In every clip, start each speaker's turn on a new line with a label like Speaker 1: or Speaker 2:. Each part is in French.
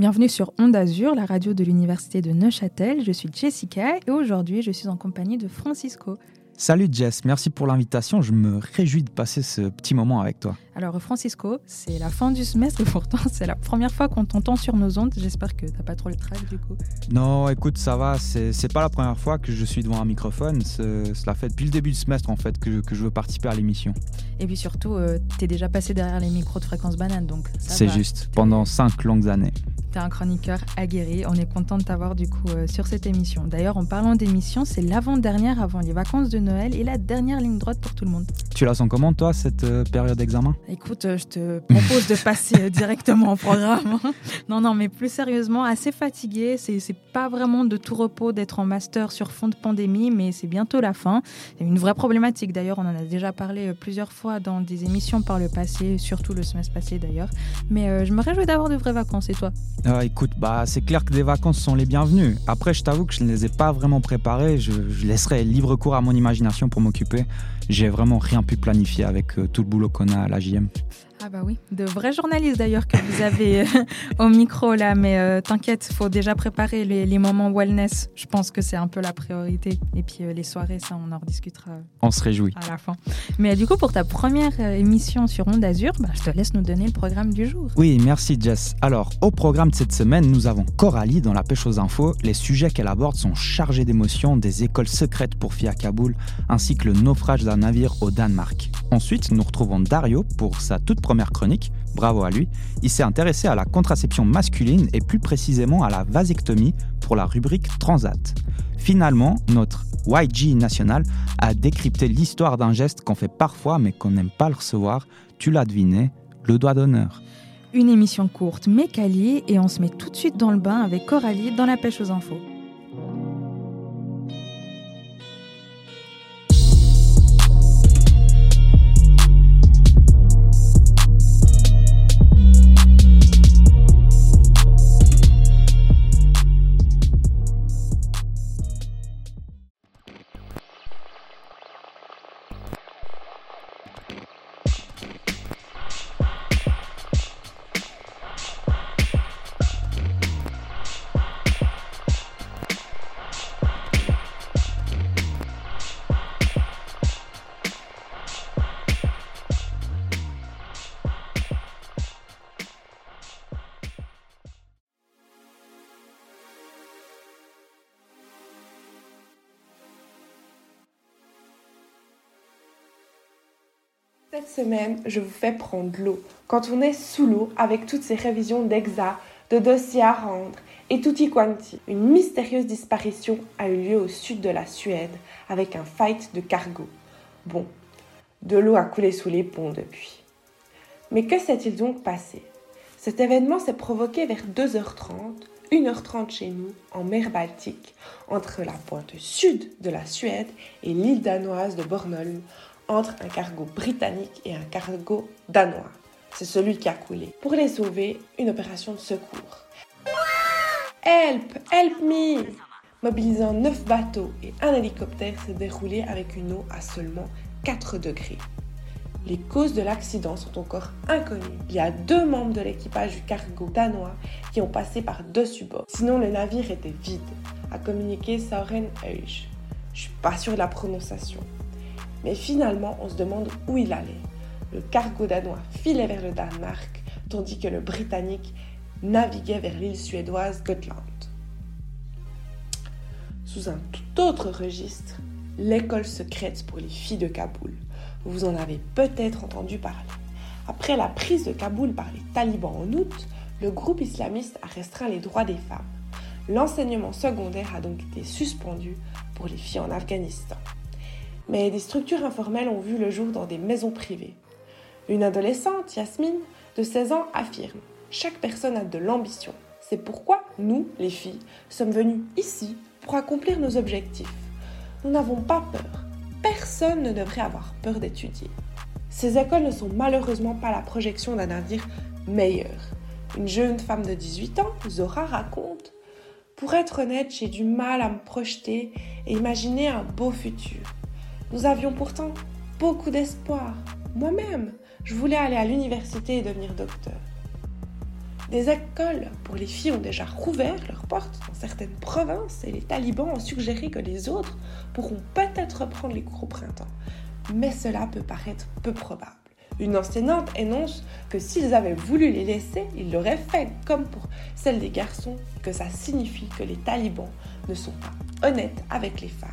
Speaker 1: Bienvenue sur Onde Azur, la radio de l'Université de Neuchâtel. Je suis Jessica et aujourd'hui je suis en compagnie de Francisco.
Speaker 2: Salut Jess, merci pour l'invitation. Je me réjouis de passer ce petit moment avec toi.
Speaker 1: Alors Francisco, c'est la fin du semestre et pourtant c'est la première fois qu'on t'entend sur nos ondes. J'espère que t'as pas trop le travail du coup.
Speaker 2: Non, écoute, ça va. C'est pas la première fois que je suis devant un microphone. Cela fait depuis le début du semestre en fait que je, que je veux participer à l'émission.
Speaker 1: Et puis surtout, euh, t'es déjà passé derrière les micros de fréquence banane, donc.
Speaker 2: C'est juste, pendant cinq longues années.
Speaker 1: T'es un chroniqueur aguerri. On est content de t'avoir du coup euh, sur cette émission. D'ailleurs, en parlant d'émission, c'est l'avant-dernière avant les vacances de Noël et la dernière ligne droite pour tout le monde.
Speaker 2: Tu la sens comment toi cette euh, période d'examen?
Speaker 1: Écoute, euh, je te propose de passer directement au programme. non, non, mais plus sérieusement, assez fatigué. C'est pas vraiment de tout repos d'être en master sur fond de pandémie, mais c'est bientôt la fin. A une vraie problématique. D'ailleurs, on en a déjà parlé plusieurs fois dans des émissions par le passé, surtout le semestre passé d'ailleurs. Mais je me réjouis d'avoir de vraies vacances. Et toi?
Speaker 2: Ah, écoute, bah, c'est clair que des vacances sont les bienvenues. Après, je t'avoue que je ne les ai pas vraiment préparées. Je, je laisserai libre cours à mon imagination pour m'occuper. J'ai vraiment rien pu planifier avec euh, tout le boulot qu'on a à la JM.
Speaker 1: Ah bah oui, de vrais journalistes d'ailleurs que vous avez euh, au micro là, mais euh, t'inquiète, faut déjà préparer les, moments wellness. Je pense que c'est un peu la priorité. Et puis euh, les soirées, ça, on en rediscutera.
Speaker 2: On se réjouit.
Speaker 1: À la fin. Mais du coup, pour ta première émission sur Onde Azur, bah, je te laisse nous donner le programme du jour.
Speaker 2: Oui, merci Jess. Alors, au programme de cette semaine, nous avons Coralie dans la pêche aux infos. Les sujets qu'elle aborde sont chargés d'émotions, des écoles secrètes pour filles à Kaboul, ainsi que le naufrage d'un navire au Danemark. Ensuite, nous retrouvons Dario pour sa toute première chronique, bravo à lui, il s'est intéressé à la contraception masculine et plus précisément à la vasectomie pour la rubrique Transat. Finalement, notre YG national a décrypté l'histoire d'un geste qu'on fait parfois mais qu'on n'aime pas le recevoir, tu l'as deviné, le doigt d'honneur.
Speaker 1: Une émission courte mais quali et on se met tout de suite dans le bain avec Coralie dans la pêche aux infos.
Speaker 3: Semaine, je vous fais prendre l'eau. Quand on est sous l'eau, avec toutes ces révisions d'exa, de dossiers à rendre et tutti quanti, une mystérieuse disparition a eu lieu au sud de la Suède avec un fight de cargo. Bon, de l'eau a coulé sous les ponts depuis. Mais que s'est-il donc passé? Cet événement s'est provoqué vers 2h30, 1h30 chez nous, en mer Baltique, entre la pointe sud de la Suède et l'île danoise de Bornholm, entre un cargo britannique et un cargo danois. C'est celui qui a coulé. Pour les sauver, une opération de secours. Help! Help me! Mobilisant 9 bateaux et un hélicoptère s'est déroulé avec une eau à seulement 4 degrés. Les causes de l'accident sont encore inconnues. Il y a deux membres de l'équipage du cargo danois qui ont passé par dessus bord. Sinon, le navire était vide, a communiqué Sauren Euch. Je suis pas sûre de la prononciation. Mais finalement, on se demande où il allait. Le cargo danois filait vers le Danemark, tandis que le britannique naviguait vers l'île suédoise Gotland. Sous un tout autre registre, l'école secrète pour les filles de Kaboul. Vous en avez peut-être entendu parler. Après la prise de Kaboul par les talibans en août, le groupe islamiste a restreint les droits des femmes. L'enseignement secondaire a donc été suspendu pour les filles en Afghanistan mais des structures informelles ont vu le jour dans des maisons privées. Une adolescente, Yasmine, de 16 ans, affirme Chaque personne a de l'ambition. C'est pourquoi nous, les filles, sommes venues ici pour accomplir nos objectifs. Nous n'avons pas peur. Personne ne devrait avoir peur d'étudier. Ces écoles ne sont malheureusement pas la projection d'un avenir meilleur. Une jeune femme de 18 ans, Zora, raconte Pour être honnête, j'ai du mal à me projeter et imaginer un beau futur. Nous avions pourtant beaucoup d'espoir. Moi-même, je voulais aller à l'université et devenir docteur. Des écoles pour les filles ont déjà rouvert leurs portes dans certaines provinces et les talibans ont suggéré que les autres pourront peut-être reprendre les cours au printemps. Mais cela peut paraître peu probable. Une enseignante énonce que s'ils avaient voulu les laisser, ils l'auraient fait, comme pour celle des garçons, que ça signifie que les talibans ne sont pas honnêtes avec les femmes.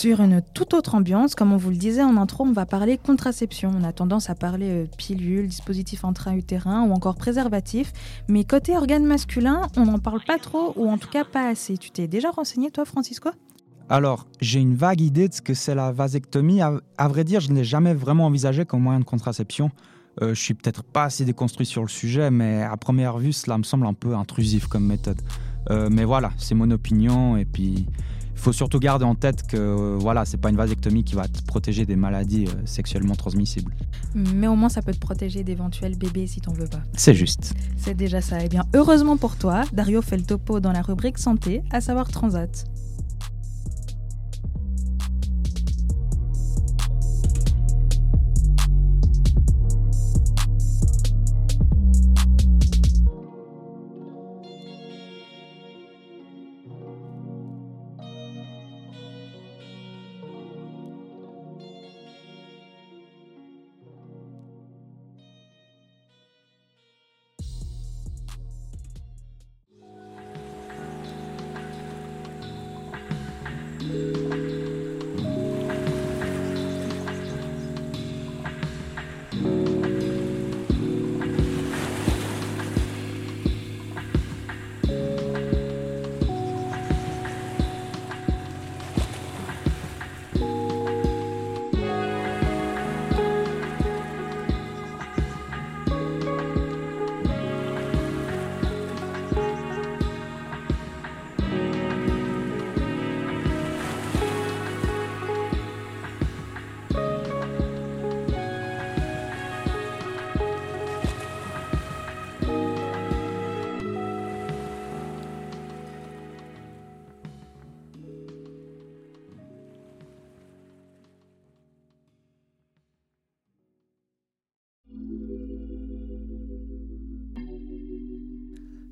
Speaker 1: Sur une toute autre ambiance, comme on vous le disait en intro, on va parler contraception. On a tendance à parler euh, pilule, dispositif intra-utérin ou encore préservatif. Mais côté organe masculin, on n'en parle pas trop ou en tout cas pas assez. Tu t'es déjà renseigné toi, Francisco?
Speaker 2: Alors, j'ai une vague idée de ce que c'est la vasectomie. À, vrai dire, je ne l'ai jamais vraiment envisagé comme moyen de contraception. Euh, je suis peut-être pas assez déconstruit sur le sujet, mais à première vue, cela me semble un peu intrusif comme méthode. Euh, mais voilà, c'est mon opinion et puis il faut surtout garder en tête que euh, voilà, c'est pas une vasectomie qui va te protéger des maladies euh, sexuellement transmissibles.
Speaker 1: Mais au moins ça peut te protéger d'éventuels bébés si t'en veux pas.
Speaker 2: C'est juste.
Speaker 1: C'est déjà ça. Et bien heureusement pour toi, Dario fait le topo dans la rubrique santé, à savoir Transat.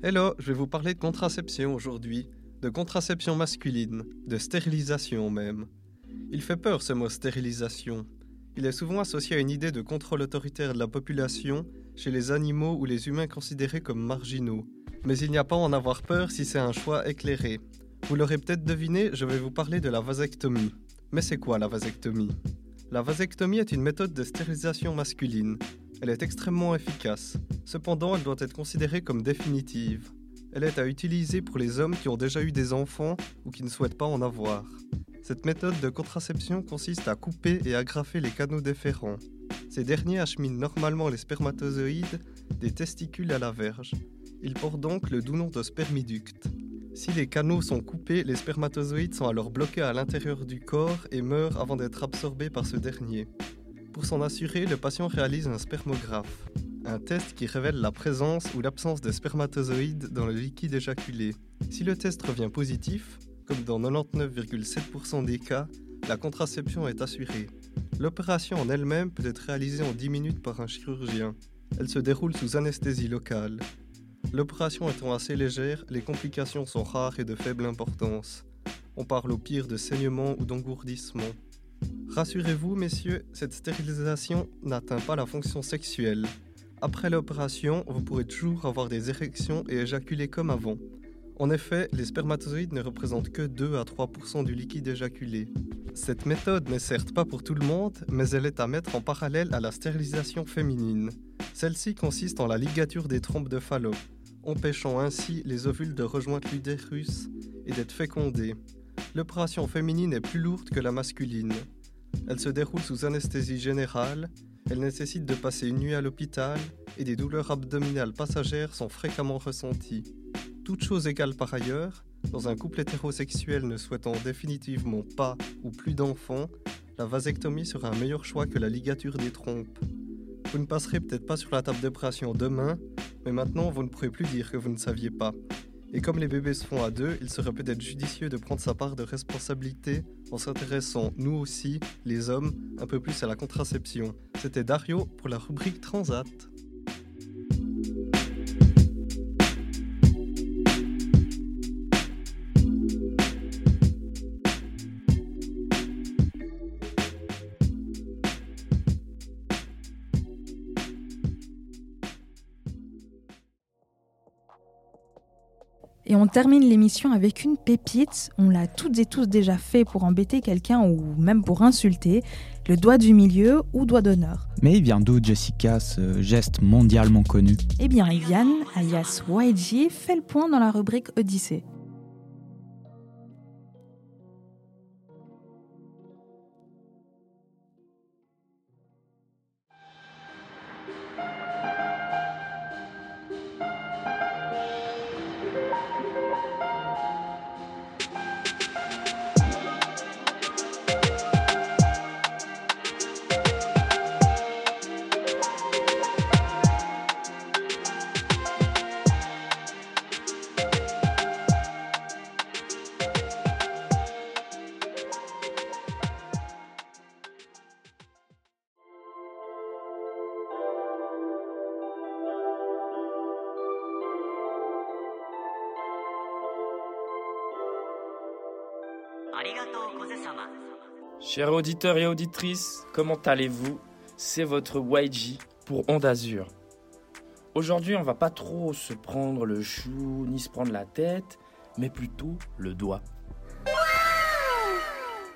Speaker 4: Hello, je vais vous parler de contraception aujourd'hui, de contraception masculine, de stérilisation même. Il fait peur ce mot stérilisation. Il est souvent associé à une idée de contrôle autoritaire de la population chez les animaux ou les humains considérés comme marginaux. Mais il n'y a pas à en avoir peur si c'est un choix éclairé. Vous l'aurez peut-être deviné, je vais vous parler de la vasectomie. Mais c'est quoi la vasectomie? La vasectomie est une méthode de stérilisation masculine elle est extrêmement efficace. Cependant, elle doit être considérée comme définitive. Elle est à utiliser pour les hommes qui ont déjà eu des enfants ou qui ne souhaitent pas en avoir. Cette méthode de contraception consiste à couper et agrafer les canaux déférents. Ces derniers acheminent normalement les spermatozoïdes des testicules à la verge. Ils portent donc le doux nom de spermiducte. Si les canaux sont coupés, les spermatozoïdes sont alors bloqués à l'intérieur du corps et meurent avant d'être absorbés par ce dernier. Pour s'en assurer, le patient réalise un spermographe, un test qui révèle la présence ou l'absence de spermatozoïdes dans le liquide éjaculé. Si le test revient positif, comme dans 99,7% des cas, la contraception est assurée. L'opération en elle-même peut être réalisée en 10 minutes par un chirurgien. Elle se déroule sous anesthésie locale. L'opération étant assez légère, les complications sont rares et de faible importance. On parle au pire de saignement ou d'engourdissement. Rassurez-vous, messieurs, cette stérilisation n'atteint pas la fonction sexuelle. Après l'opération, vous pourrez toujours avoir des érections et éjaculer comme avant. En effet, les spermatozoïdes ne représentent que 2 à 3% du liquide éjaculé. Cette méthode n'est certes pas pour tout le monde, mais elle est à mettre en parallèle à la stérilisation féminine. Celle-ci consiste en la ligature des trompes de Fallope, empêchant ainsi les ovules de rejoindre l'utérus et d'être fécondés. L'opération féminine est plus lourde que la masculine. Elle se déroule sous anesthésie générale, elle nécessite de passer une nuit à l'hôpital et des douleurs abdominales passagères sont fréquemment ressenties. Toutes choses égales par ailleurs, Dans un couple hétérosexuel ne souhaitant définitivement pas ou plus d'enfants, la vasectomie sera un meilleur choix que la ligature des trompes. Vous ne passerez peut-être pas sur la table d'opération demain, mais maintenant vous ne pourrez plus dire que vous ne saviez pas. Et comme les bébés se font à deux, il serait peut-être judicieux de prendre sa part de responsabilité en s'intéressant, nous aussi, les hommes, un peu plus à la contraception. C'était Dario pour la rubrique Transat.
Speaker 1: Termine l'émission avec une pépite. On l'a toutes et tous déjà fait pour embêter quelqu'un ou même pour insulter. Le doigt du milieu ou doigt d'honneur.
Speaker 2: Mais il vient d'où, Jessica, ce geste mondialement connu?
Speaker 1: Eh bien, Evian, alias YG, fait le point dans la rubrique Odyssée.
Speaker 5: Chers auditeurs et auditrices, comment allez-vous? C'est votre YG pour Onde Azur. Aujourd'hui, on va pas trop se prendre le chou ni se prendre la tête, mais plutôt le doigt.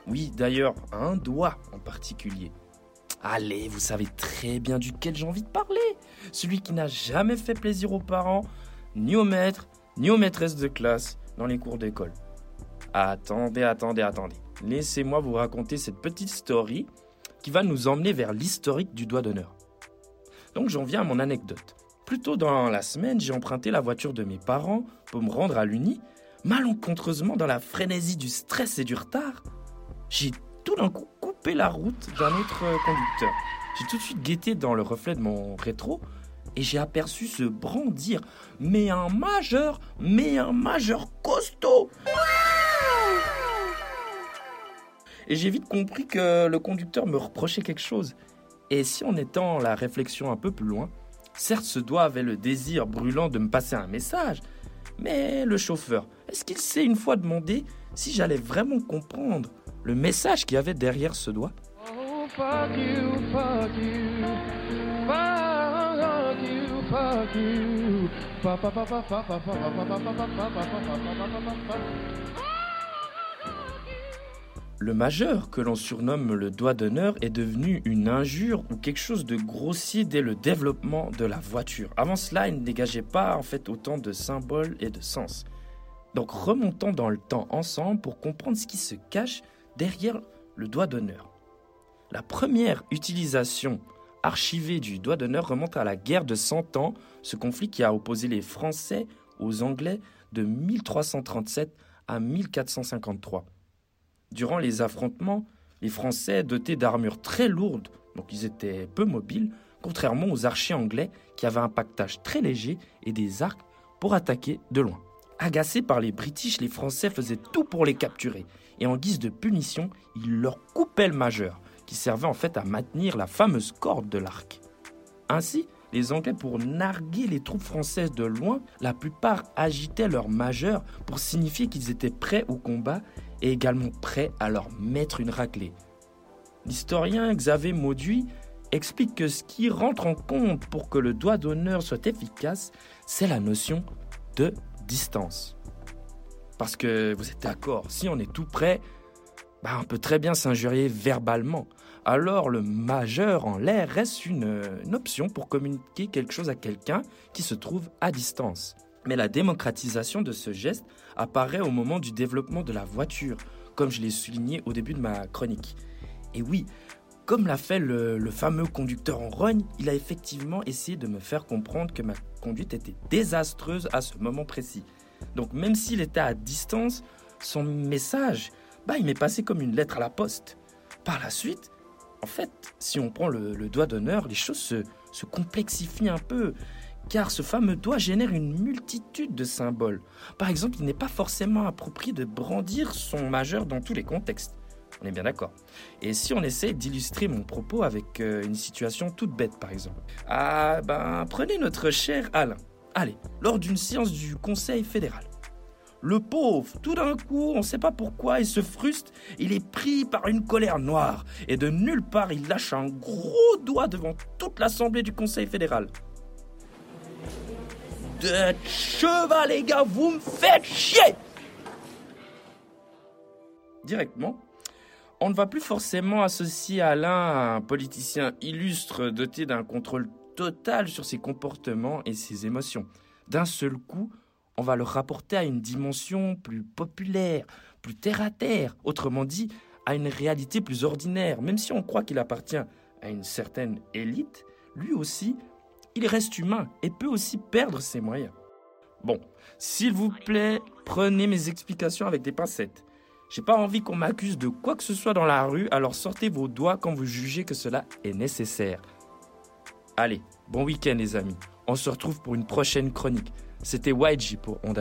Speaker 5: Oui, d'ailleurs, un doigt en particulier. Allez, vous savez très bien duquel j'ai envie de parler. Celui qui n'a jamais fait plaisir aux parents, ni aux maîtres, ni aux maîtresses de classe dans les cours d'école. Attendez, attendez, attendez. Laissez-moi vous raconter cette petite story qui va nous emmener vers l'historique du doigt d'honneur. Donc j'en viens à mon anecdote. Plus tôt dans la semaine, j'ai emprunté la voiture de mes parents pour me rendre à l'Uni. Malencontreusement, dans la frénésie du stress et du retard, j'ai tout d'un coup coupé la route d'un autre conducteur. J'ai tout de suite guetté dans le reflet de mon rétro et j'ai aperçu se brandir, mais un majeur, mais un majeur costaud. Et j'ai vite compris que le conducteur me reprochait quelque chose. Et si en étant la réflexion un peu plus loin, certes ce doigt avait le désir brûlant de me passer un message, mais le chauffeur, est-ce qu'il s'est une fois demandé si j'allais vraiment comprendre le message qu'il y avait derrière ce doigt oh. Le majeur, que l'on surnomme le doigt d'honneur, est devenu une injure ou quelque chose de grossier dès le développement de la voiture. Avant cela, il ne dégageait pas en fait autant de symboles et de sens. Donc remontons dans le temps ensemble pour comprendre ce qui se cache derrière le doigt d'honneur. La première utilisation archivée du doigt d'honneur remonte à la guerre de Cent Ans, ce conflit qui a opposé les Français aux Anglais de 1337 à 1453. Durant les affrontements, les Français dotés d'armures très lourdes, donc ils étaient peu mobiles, contrairement aux archers anglais qui avaient un pactage très léger et des arcs pour attaquer de loin. Agacés par les British, les Français faisaient tout pour les capturer, et en guise de punition, ils leur coupaient le majeur, qui servait en fait à maintenir la fameuse corde de l'arc. Ainsi, les Anglais, pour narguer les troupes françaises de loin, la plupart agitaient leur majeur pour signifier qu'ils étaient prêts au combat et également prêt à leur mettre une raclée. L'historien Xavier Mauduit explique que ce qui rentre en compte pour que le doigt d'honneur soit efficace, c'est la notion de distance. Parce que vous êtes d'accord, si on est tout prêt, bah, on peut très bien s'injurier verbalement. Alors le majeur en l'air reste une, une option pour communiquer quelque chose à quelqu'un qui se trouve à distance. Mais la démocratisation de ce geste apparaît au moment du développement de la voiture, comme je l'ai souligné au début de ma chronique. Et oui, comme l'a fait le, fameux conducteur en rogne, il a effectivement essayé de me faire comprendre que ma conduite était désastreuse à ce moment précis. Donc même s'il était à distance, son message, bah, il m'est passé comme une lettre à la poste. Par la suite, en fait, si on prend le, doigt d'honneur, les choses se, se complexifient un peu car ce fameux doigt génère une multitude de symboles. Par exemple, il n'est pas forcément approprié de brandir son majeur dans tous les contextes. On est bien d'accord. Et si on essaie d'illustrer mon propos avec euh, une situation toute bête, par exemple? Ah, ben, prenez notre cher Alain. Allez, lors d'une séance du Conseil fédéral. Le pauvre, tout d'un coup, on ne sait pas pourquoi, il se frustre, il est pris par une colère noire, et de nulle part, il lâche un gros doigt devant toute l'Assemblée du Conseil fédéral. De cheval, les gars, vous me faites chier Directement, on ne va plus forcément associer Alain à un politicien illustre doté d'un contrôle total sur ses comportements et ses émotions. D'un seul coup, on va le rapporter à une dimension plus populaire, plus terre à terre, autrement dit, à une réalité plus ordinaire. Même si on croit qu'il appartient à une certaine élite, lui aussi, il reste humain et peut aussi perdre ses moyens. Bon, s'il vous plaît, prenez mes explications avec des pincettes. J'ai pas envie qu'on m'accuse de quoi que ce soit dans la rue, alors sortez vos doigts quand vous jugez que cela est nécessaire. Allez, bon week-end les amis. On se retrouve pour une prochaine chronique. C'était YG pour Onde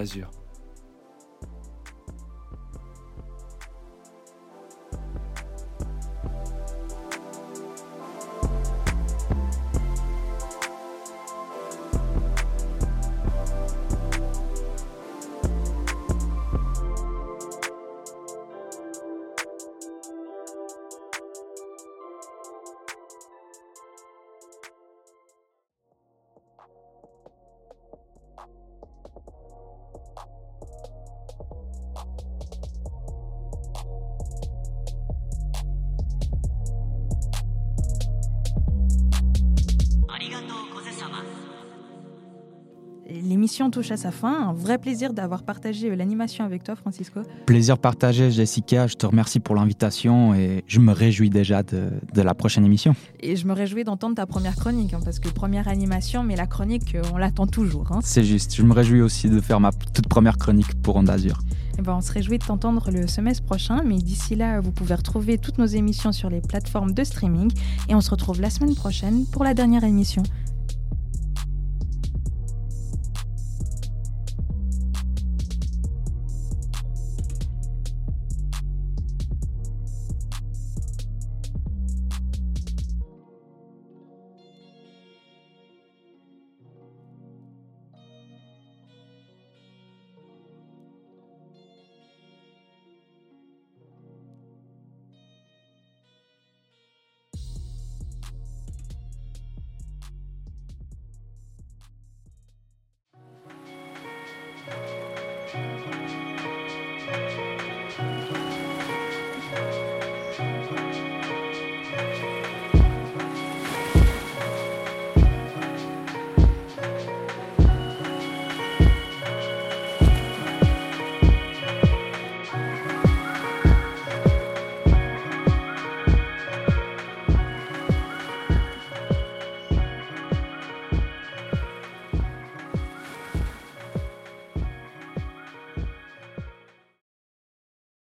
Speaker 5: Azur.
Speaker 1: l'émission touche à sa fin. Un vrai plaisir d'avoir partagé euh, l'animation avec toi, Francisco.
Speaker 2: Plaisir partagé, Jessica. Je te remercie pour l'invitation et je me réjouis déjà de, la prochaine émission.
Speaker 1: Et je me réjouis d'entendre ta première chronique, hein, parce que première animation, mais la chronique, euh, on l'attend toujours. Hein.
Speaker 2: C'est juste. Je me réjouis aussi de faire ma toute première chronique pour Ondazur.
Speaker 1: Eh ben, on se réjouit de t'entendre le semestre prochain, mais d'ici là, vous pouvez retrouver toutes nos émissions sur les plateformes de streaming et on se retrouve la semaine prochaine pour la dernière émission.